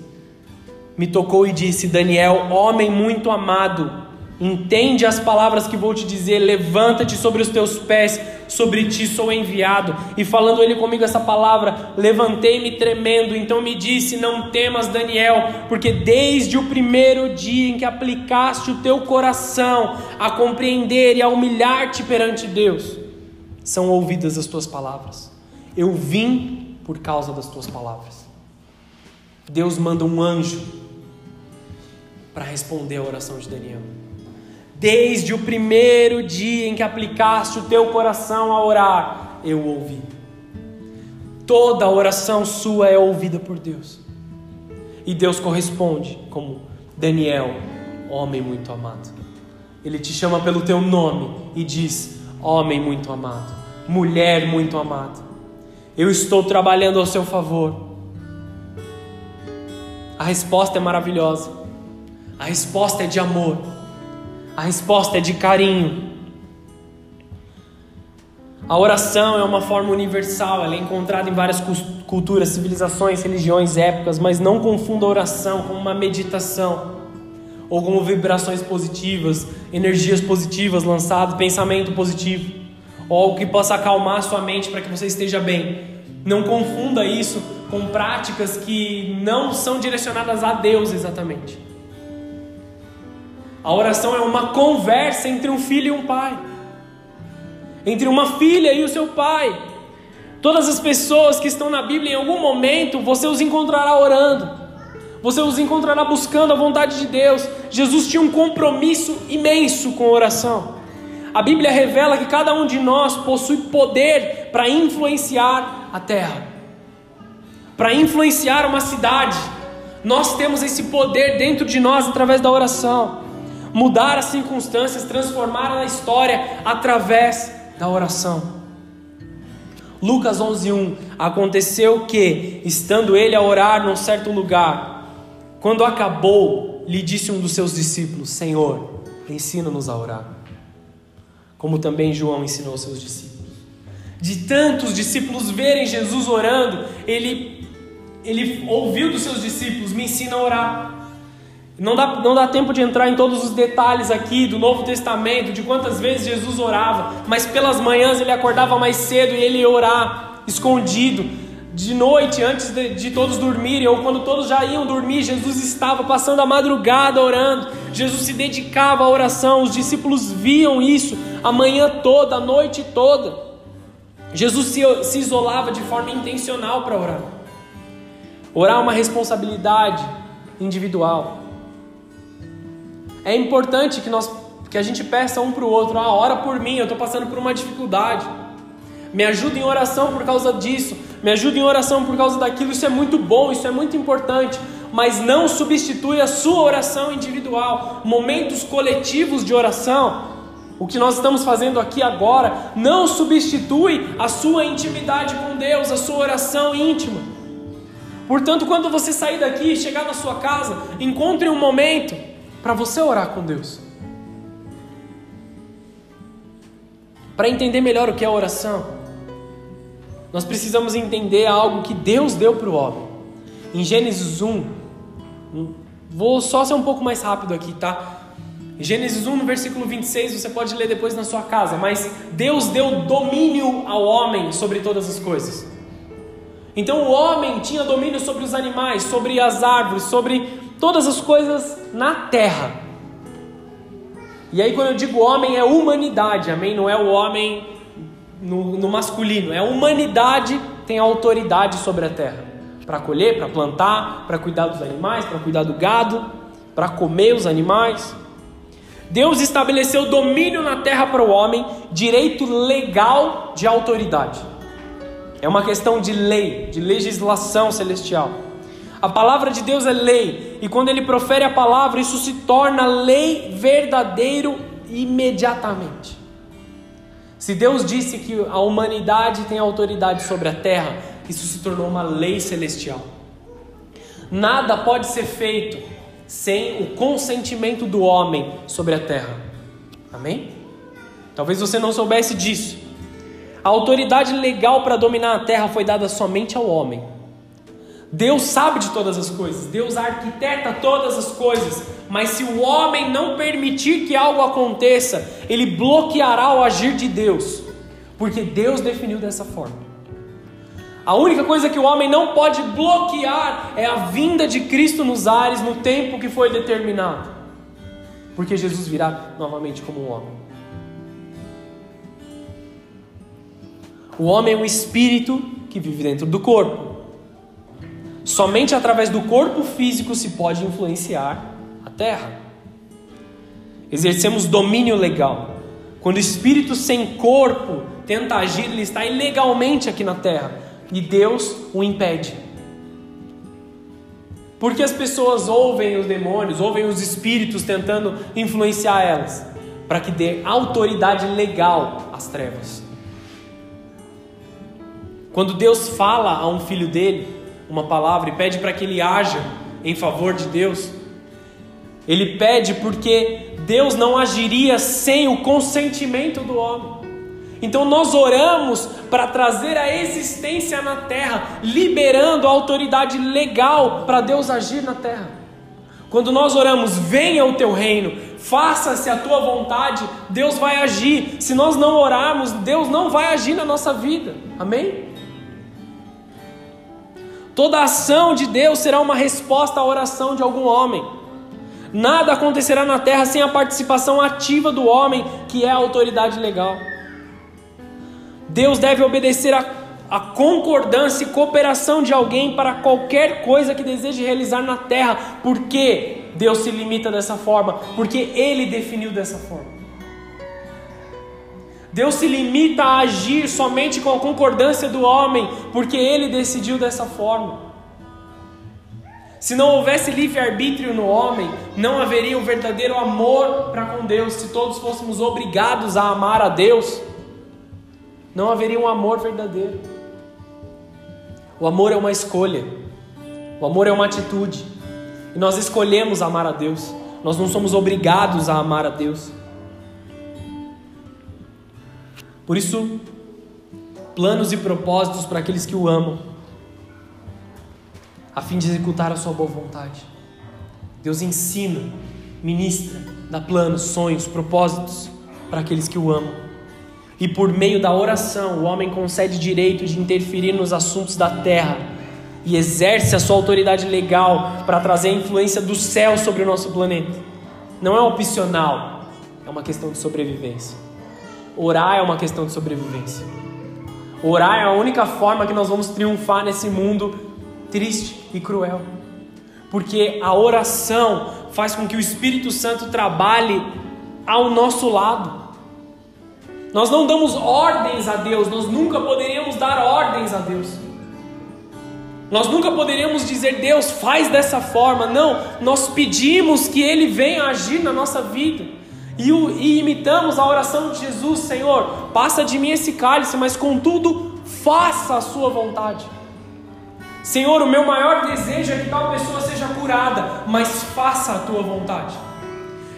Me tocou e disse: Daniel, homem muito amado, Entende as palavras que vou te dizer, levanta-te sobre os teus pés, sobre ti sou enviado. E falando ele comigo essa palavra, levantei-me tremendo. Então me disse: Não temas, Daniel, porque desde o primeiro dia em que aplicaste o teu coração a compreender e a humilhar-te perante Deus, são ouvidas as tuas palavras. Eu vim por causa das tuas palavras. Deus manda um anjo para responder a oração de Daniel. Desde o primeiro dia em que aplicaste o teu coração a orar, eu ouvi. Toda oração sua é ouvida por Deus. E Deus corresponde como Daniel, homem muito amado. Ele te chama pelo teu nome e diz: Homem muito amado, mulher muito amada. Eu estou trabalhando ao seu favor. A resposta é maravilhosa. A resposta é de amor. A resposta é de carinho. A oração é uma forma universal, ela é encontrada em várias culturas, civilizações, religiões, épocas, mas não confunda a oração com uma meditação ou como vibrações positivas, energias positivas lançadas, pensamento positivo, ou algo que possa acalmar sua mente para que você esteja bem. Não confunda isso com práticas que não são direcionadas a Deus exatamente. A oração é uma conversa entre um filho e um pai, entre uma filha e o seu pai. Todas as pessoas que estão na Bíblia, em algum momento, você os encontrará orando, você os encontrará buscando a vontade de Deus. Jesus tinha um compromisso imenso com a oração. A Bíblia revela que cada um de nós possui poder para influenciar a terra, para influenciar uma cidade. Nós temos esse poder dentro de nós através da oração mudar as circunstâncias, transformar a história através da oração. Lucas 11:1 Aconteceu que, estando ele a orar num certo lugar, quando acabou, lhe disse um dos seus discípulos: Senhor, ensina-nos a orar. Como também João ensinou seus discípulos. De tantos discípulos verem Jesus orando, ele ele ouviu dos seus discípulos: Me ensina a orar. Não dá, não dá tempo de entrar em todos os detalhes aqui do Novo Testamento, de quantas vezes Jesus orava, mas pelas manhãs ele acordava mais cedo e ele ia orar, escondido, de noite, antes de, de, todos dormirem, ou quando todos já iam dormir, Jesus estava passando a madrugada orando, Jesus se dedicava à oração, os discípulos viam isso a manhã toda, a noite toda. Jesus se, se isolava de forma intencional para orar. Orar é uma responsabilidade individual. É importante que, nós, que a gente peça um para o outro: ah, ora por mim, eu estou passando por uma dificuldade. Me ajuda em oração por causa disso, me ajuda em oração por causa daquilo. Isso é muito bom, isso é muito importante, mas não substitui a sua oração individual. Momentos coletivos de oração, o que nós estamos fazendo aqui agora, não substitui a sua intimidade com Deus, a sua oração íntima. Portanto, quando você sair daqui e chegar na sua casa, encontre um momento para você orar com Deus. Para entender melhor o que é oração, nós precisamos entender algo que Deus deu para o homem. Em Gênesis 1, vou só ser um pouco mais rápido aqui, tá? Gênesis 1, no versículo 26, você pode ler depois na sua casa, mas Deus deu domínio ao homem sobre todas as coisas. Então o homem tinha domínio sobre os animais, sobre as árvores, sobre todas as coisas na terra. E aí, quando eu digo homem, é humanidade, amém? Não é o homem no, no masculino, é a humanidade tem autoridade sobre a terra para colher, para plantar, para cuidar dos animais, para cuidar do gado, para comer os animais. Deus estabeleceu domínio na terra para o homem, direito legal de autoridade. É uma questão de lei, de legislação celestial. A palavra de Deus é lei, e quando ele profere a palavra, isso se torna lei verdadeiro imediatamente. Se Deus disse que a humanidade tem autoridade sobre a terra, isso se tornou uma lei celestial. Nada pode ser feito sem o consentimento do homem sobre a terra. Amém? Talvez você não soubesse disso. A autoridade legal para dominar a terra foi dada somente ao homem Deus sabe de todas as coisas, Deus arquiteta todas as coisas, mas se o homem não permitir que algo aconteça, ele bloqueará o agir de Deus, porque Deus definiu dessa forma. A única coisa que o homem não pode bloquear é a vinda de Cristo nos ares no tempo que foi determinado. Porque Jesus virá novamente como um homem. O homem é um espírito que vive dentro do corpo. Somente através do corpo físico se pode influenciar a terra. Exercemos domínio legal. Quando o espírito sem corpo tenta agir, ele está ilegalmente aqui na terra e Deus o impede. Porque as pessoas ouvem os demônios, ouvem os espíritos tentando influenciar elas, para que dê autoridade legal às trevas. Quando Deus fala a um filho dele uma palavra e pede para que ele haja em favor de Deus, ele pede porque Deus não agiria sem o consentimento do homem. Então nós oramos para trazer a existência na terra, liberando a autoridade legal para Deus agir na terra. Quando nós oramos, venha o teu reino, faça-se a tua vontade, Deus vai agir. Se nós não orarmos, Deus não vai agir na nossa vida. Amém? Toda ação de Deus será uma resposta à oração de algum homem. Nada acontecerá na terra sem a participação ativa do homem, que é a autoridade legal. Deus deve obedecer a, a concordância e cooperação de alguém para qualquer coisa que deseje realizar na terra. Por que Deus se limita dessa forma? Porque Ele definiu dessa forma. Deus se limita a agir somente com a concordância do homem, porque ele decidiu dessa forma. Se não houvesse livre-arbítrio no homem, não haveria um verdadeiro amor para com Deus. Se todos fôssemos obrigados a amar a Deus, não haveria um amor verdadeiro. O amor é uma escolha, o amor é uma atitude, e nós escolhemos amar a Deus, nós não somos obrigados a amar a Deus. Por isso, planos e propósitos para aqueles que o amam, a fim de executar a sua boa vontade. Deus ensina, ministra, dá planos, sonhos, propósitos para aqueles que o amam. E por meio da oração, o homem concede direito de interferir nos assuntos da terra e exerce a sua autoridade legal para trazer a influência do céu sobre o nosso planeta. Não é opcional, é uma questão de sobrevivência. Orar é uma questão de sobrevivência. Orar é a única forma que nós vamos triunfar nesse mundo triste e cruel. Porque a oração faz com que o Espírito Santo trabalhe ao nosso lado. Nós não damos ordens a Deus, nós nunca poderíamos dar ordens a Deus. Nós nunca poderíamos dizer, Deus, faz dessa forma. Não, nós pedimos que Ele venha agir na nossa vida. E, e imitamos a oração de Jesus, Senhor, passa de mim esse cálice, mas contudo, faça a Sua vontade. Senhor, o meu maior desejo é que tal pessoa seja curada, mas faça a Tua vontade.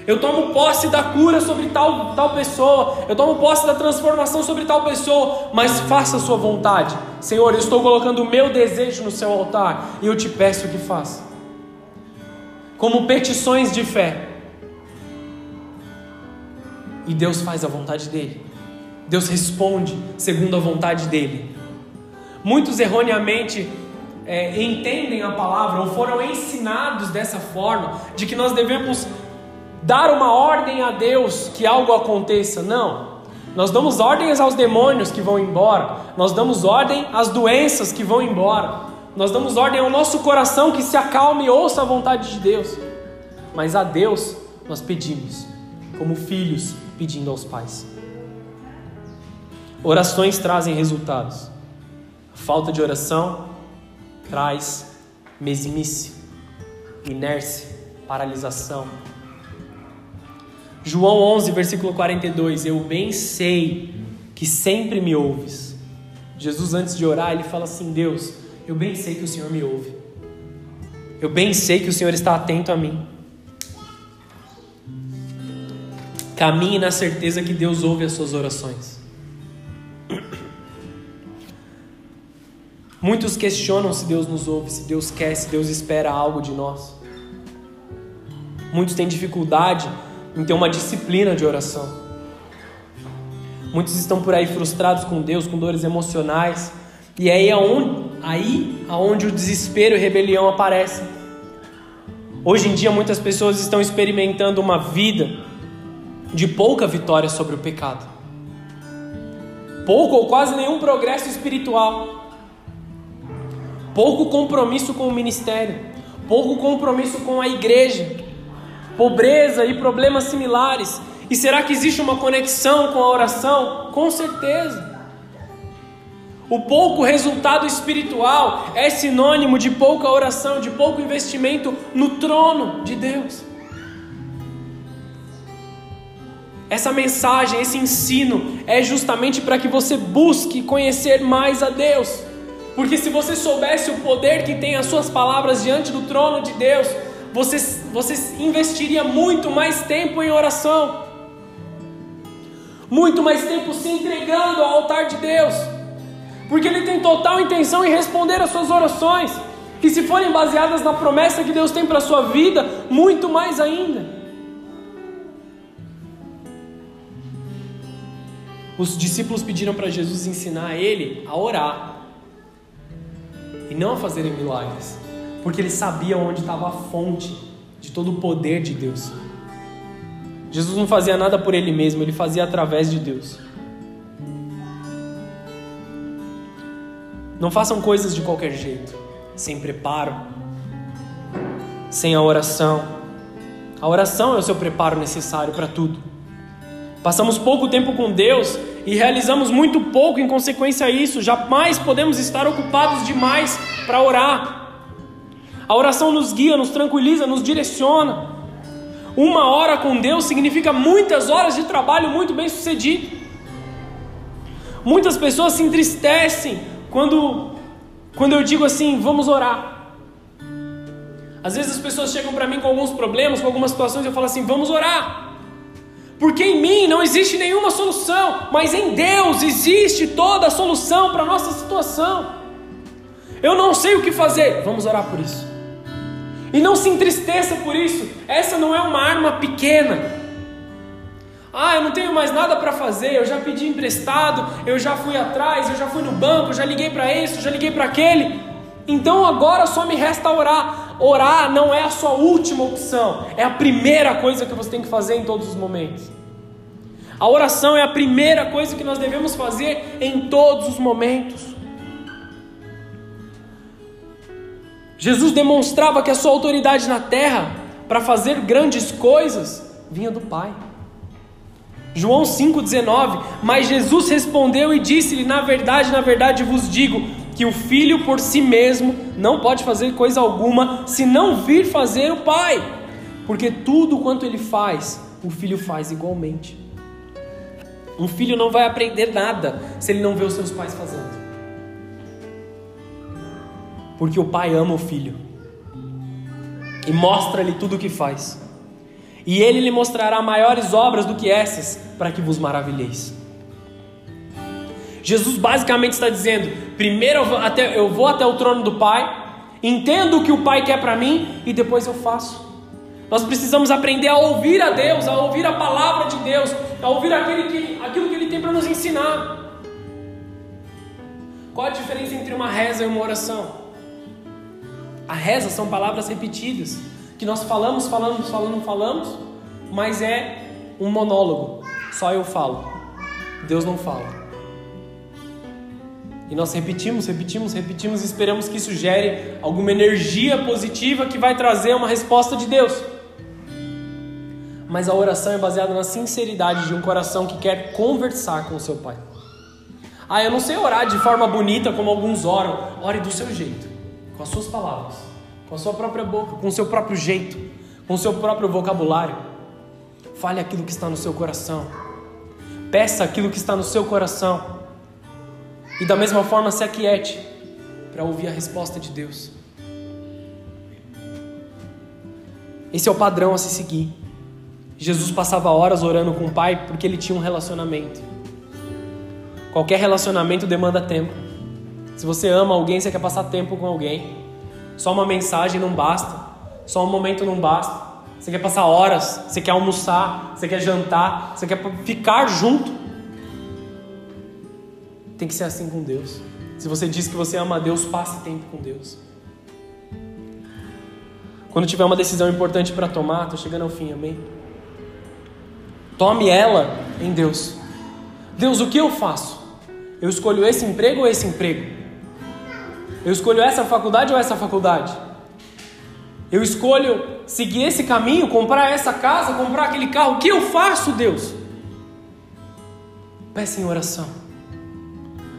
Eu tomo posse da cura sobre tal, tal pessoa. Eu tomo posse da transformação sobre tal pessoa. Mas faça a sua vontade. Senhor, eu estou colocando o meu desejo no seu altar. E eu te peço que faça. Como petições de fé. E Deus faz a vontade dele. Deus responde segundo a vontade dele. Muitos erroneamente é, entendem a palavra ou foram ensinados dessa forma, de que nós devemos dar uma ordem a Deus que algo aconteça. Não. Nós damos ordens aos demônios que vão embora. Nós damos ordem às doenças que vão embora. Nós damos ordem ao nosso coração que se acalme e ouça a vontade de Deus. Mas a Deus nós pedimos, como filhos pedindo aos pais. Orações trazem resultados. Falta de oração traz mesmice, inércia, paralisação, João 11, versículo 42. Eu bem sei que sempre me ouves. Jesus, antes de orar, ele fala assim: Deus, eu bem sei que o Senhor me ouve. Eu bem sei que o Senhor está atento a mim. Caminhe na certeza que Deus ouve as suas orações. Muitos questionam se Deus nos ouve, se Deus quer, se Deus espera algo de nós. Muitos têm dificuldade em ter uma disciplina de oração. Muitos estão por aí frustrados com Deus, com dores emocionais. E é aí aonde, aí aonde o desespero e rebelião aparecem. Hoje em dia muitas pessoas estão experimentando uma vida de pouca vitória sobre o pecado. Pouco ou quase nenhum progresso espiritual. Pouco compromisso com o ministério, pouco compromisso com a igreja pobreza e problemas similares. E será que existe uma conexão com a oração? Com certeza. O pouco resultado espiritual é sinônimo de pouca oração, de pouco investimento no trono de Deus. Essa mensagem, esse ensino é justamente para que você busque conhecer mais a Deus. Porque se você soubesse o poder que tem as suas palavras diante do trono de Deus, você, você investiria muito mais tempo em oração, muito mais tempo se entregando ao altar de Deus, porque Ele tem total intenção em responder às suas orações, e se forem baseadas na promessa que Deus tem para a sua vida, muito mais ainda. Os discípulos pediram para Jesus ensinar ele a orar e não a fazerem milagres porque ele sabia onde estava a fonte de todo o poder de Deus. Jesus não fazia nada por ele mesmo, ele fazia através de Deus. Não façam coisas de qualquer jeito, sem preparo, sem a oração. A oração é o seu preparo necessário para tudo. Passamos pouco tempo com Deus e realizamos muito pouco em consequência a isso. Jamais podemos estar ocupados demais para orar. A oração nos guia, nos tranquiliza, nos direciona. Uma hora com Deus significa muitas horas de trabalho muito bem sucedido. Muitas pessoas se entristecem quando, quando eu digo assim, vamos orar. Às vezes as pessoas chegam para mim com alguns problemas, com algumas situações, e eu falo assim, vamos orar. Porque em mim não existe nenhuma solução, mas em Deus existe toda a solução para a nossa situação. Eu não sei o que fazer, vamos orar por isso. E não se entristeça por isso. Essa não é uma arma pequena. Ah, eu não tenho mais nada para fazer. Eu já pedi emprestado, eu já fui atrás, eu já fui no banco, já liguei para esse, já liguei para aquele. Então agora só me resta orar. Orar não é a sua última opção, é a primeira coisa que você tem que fazer em todos os momentos. A oração é a primeira coisa que nós devemos fazer em todos os momentos. Jesus demonstrava que a sua autoridade na terra para fazer grandes coisas vinha do Pai. João 5,19: Mas Jesus respondeu e disse-lhe: Na verdade, na verdade vos digo, que o filho por si mesmo não pode fazer coisa alguma se não vir fazer o Pai, porque tudo quanto ele faz, o filho faz igualmente. Um filho não vai aprender nada se ele não vê os seus pais fazendo porque o pai ama o filho e mostra-lhe tudo o que faz. E ele lhe mostrará maiores obras do que essas, para que vos maravilheis. Jesus basicamente está dizendo: primeiro eu vou até, eu vou até o trono do Pai, entendo o que o Pai quer para mim e depois eu faço. Nós precisamos aprender a ouvir a Deus, a ouvir a palavra de Deus, a ouvir aquele que, aquilo que Ele tem para nos ensinar. Qual a diferença entre uma reza e uma oração? A reza são palavras repetidas, que nós falamos, falamos, falamos, falamos, mas é um monólogo. Só eu falo. Deus não fala. E nós repetimos, repetimos, repetimos e esperamos que isso gere alguma energia positiva que vai trazer uma resposta de Deus. Mas a oração é baseada na sinceridade de um coração que quer conversar com o seu Pai. Ah, eu não sei orar de forma bonita como alguns oram. Ore do seu jeito com as suas palavras, com a sua própria boca, com o seu próprio jeito, com o seu próprio vocabulário. Fale aquilo que está no seu coração. Peça aquilo que está no seu coração. E da mesma forma se aquiete para ouvir a resposta de Deus. Esse é o padrão a se seguir. Jesus passava horas orando com o Pai porque ele tinha um relacionamento. Qualquer relacionamento demanda tempo. Se você ama alguém, você quer passar tempo com alguém. Só uma mensagem não basta. Só um momento não basta. Você quer passar horas, você quer almoçar, você quer jantar, você quer ficar junto. Tem que ser assim com Deus. Se você diz que você ama Deus, passe tempo com Deus. Quando tiver uma decisão importante para tomar, estou chegando ao fim, amém? Tome ela em Deus. Deus, o que eu faço? Eu escolho esse emprego ou esse emprego? Eu escolho essa faculdade ou essa faculdade? Eu escolho seguir esse caminho, comprar essa casa, comprar aquele carro. O que eu faço, Deus? Peça em oração.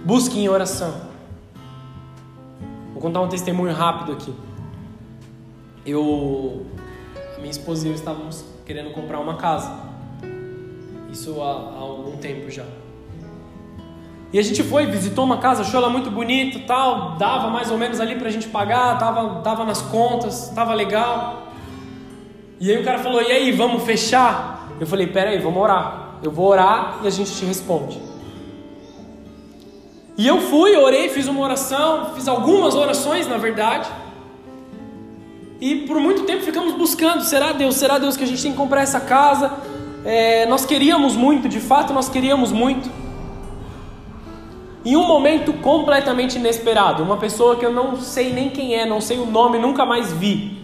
Busque em oração. Vou contar um testemunho rápido aqui. Eu, a minha esposa e eu estávamos querendo comprar uma casa. Isso há, há algum tempo já. E a gente foi, visitou uma casa, achou ela muito bonita tal, dava mais ou menos ali pra gente pagar, tava, tava nas contas, tava legal. E aí o cara falou, e aí, vamos vamos Eu falei, pera aí, vamos orar. Eu vou orar e a gente te responde. E eu fui, orei, fiz uma oração, fiz algumas orações na verdade. E por muito tempo ficamos buscando: será Deus? Será Deus que a gente tem que comprar essa casa? É, nós queríamos muito, de fato nós queríamos muito. Em um momento completamente inesperado, uma pessoa que eu não sei nem quem é, não sei o nome, nunca mais vi.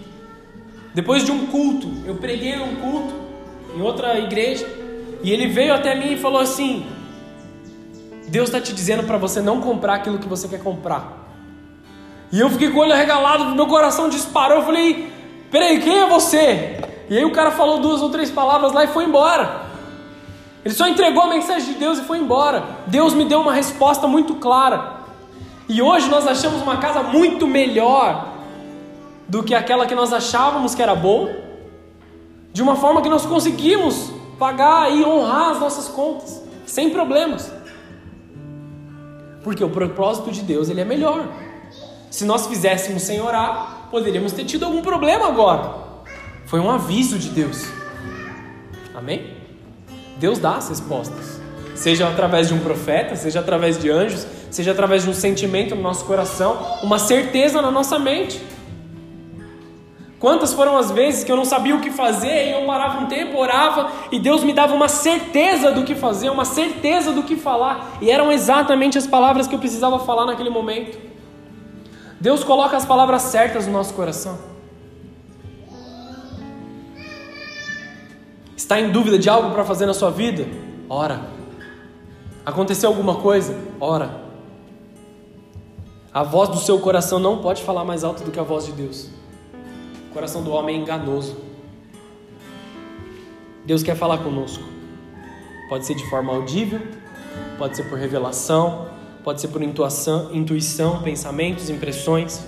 Depois de um culto, eu preguei num culto em outra igreja, e ele veio até mim e falou assim: Deus está te dizendo para você não comprar aquilo que você quer comprar. E eu fiquei com o olho arregalado, meu coração disparou. Eu falei: Peraí, quem é você? E aí o cara falou duas ou três palavras lá e foi embora. Ele só entregou a mensagem de Deus e foi embora. Deus me deu uma resposta muito clara. E hoje nós achamos uma casa muito melhor do que aquela que nós achávamos que era boa, de uma forma que nós conseguimos pagar e honrar as nossas contas, sem problemas. Porque o propósito de Deus ele é melhor. Se nós fizéssemos sem orar, poderíamos ter tido algum problema agora. Foi um aviso de Deus. Amém? Deus dá as respostas. Seja através de um profeta, seja através de anjos, seja através de um sentimento no nosso coração, uma certeza na nossa mente. Quantas foram as vezes que eu não sabia o que fazer e eu parava um tempo, orava e Deus me dava uma certeza do que fazer, uma certeza do que falar, e eram exatamente as palavras que eu precisava falar naquele momento. Deus coloca as palavras certas no nosso coração. Está em dúvida de algo para fazer na sua vida? Ora. Aconteceu alguma coisa? Ora. A voz do seu coração não pode falar mais alto do que a voz de Deus. Coração do homem é enganoso. Deus quer falar conosco. Pode ser de forma audível, pode ser por revelação, pode ser por intuação, intuição, pensamentos, impressões,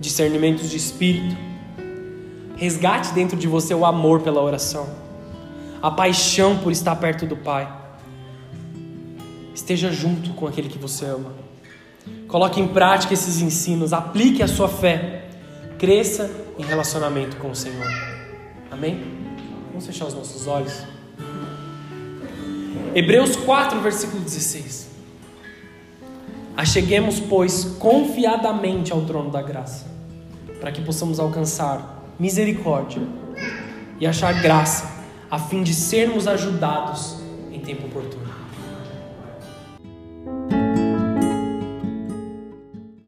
discernimentos de espírito. Resgate dentro de você o amor pela oração a paixão por estar perto do Pai. Esteja junto com aquele que você ama. Coloque em prática esses ensinos, aplique a sua fé, cresça em relacionamento com o Senhor. Amém? Vamos fechar os nossos olhos. Hebreus 4, versículo 16. Acheguemos, pois, confiadamente ao trono da graça, para que possamos alcançar misericórdia e achar graça a fim de sermos ajudados em tempo oportuno.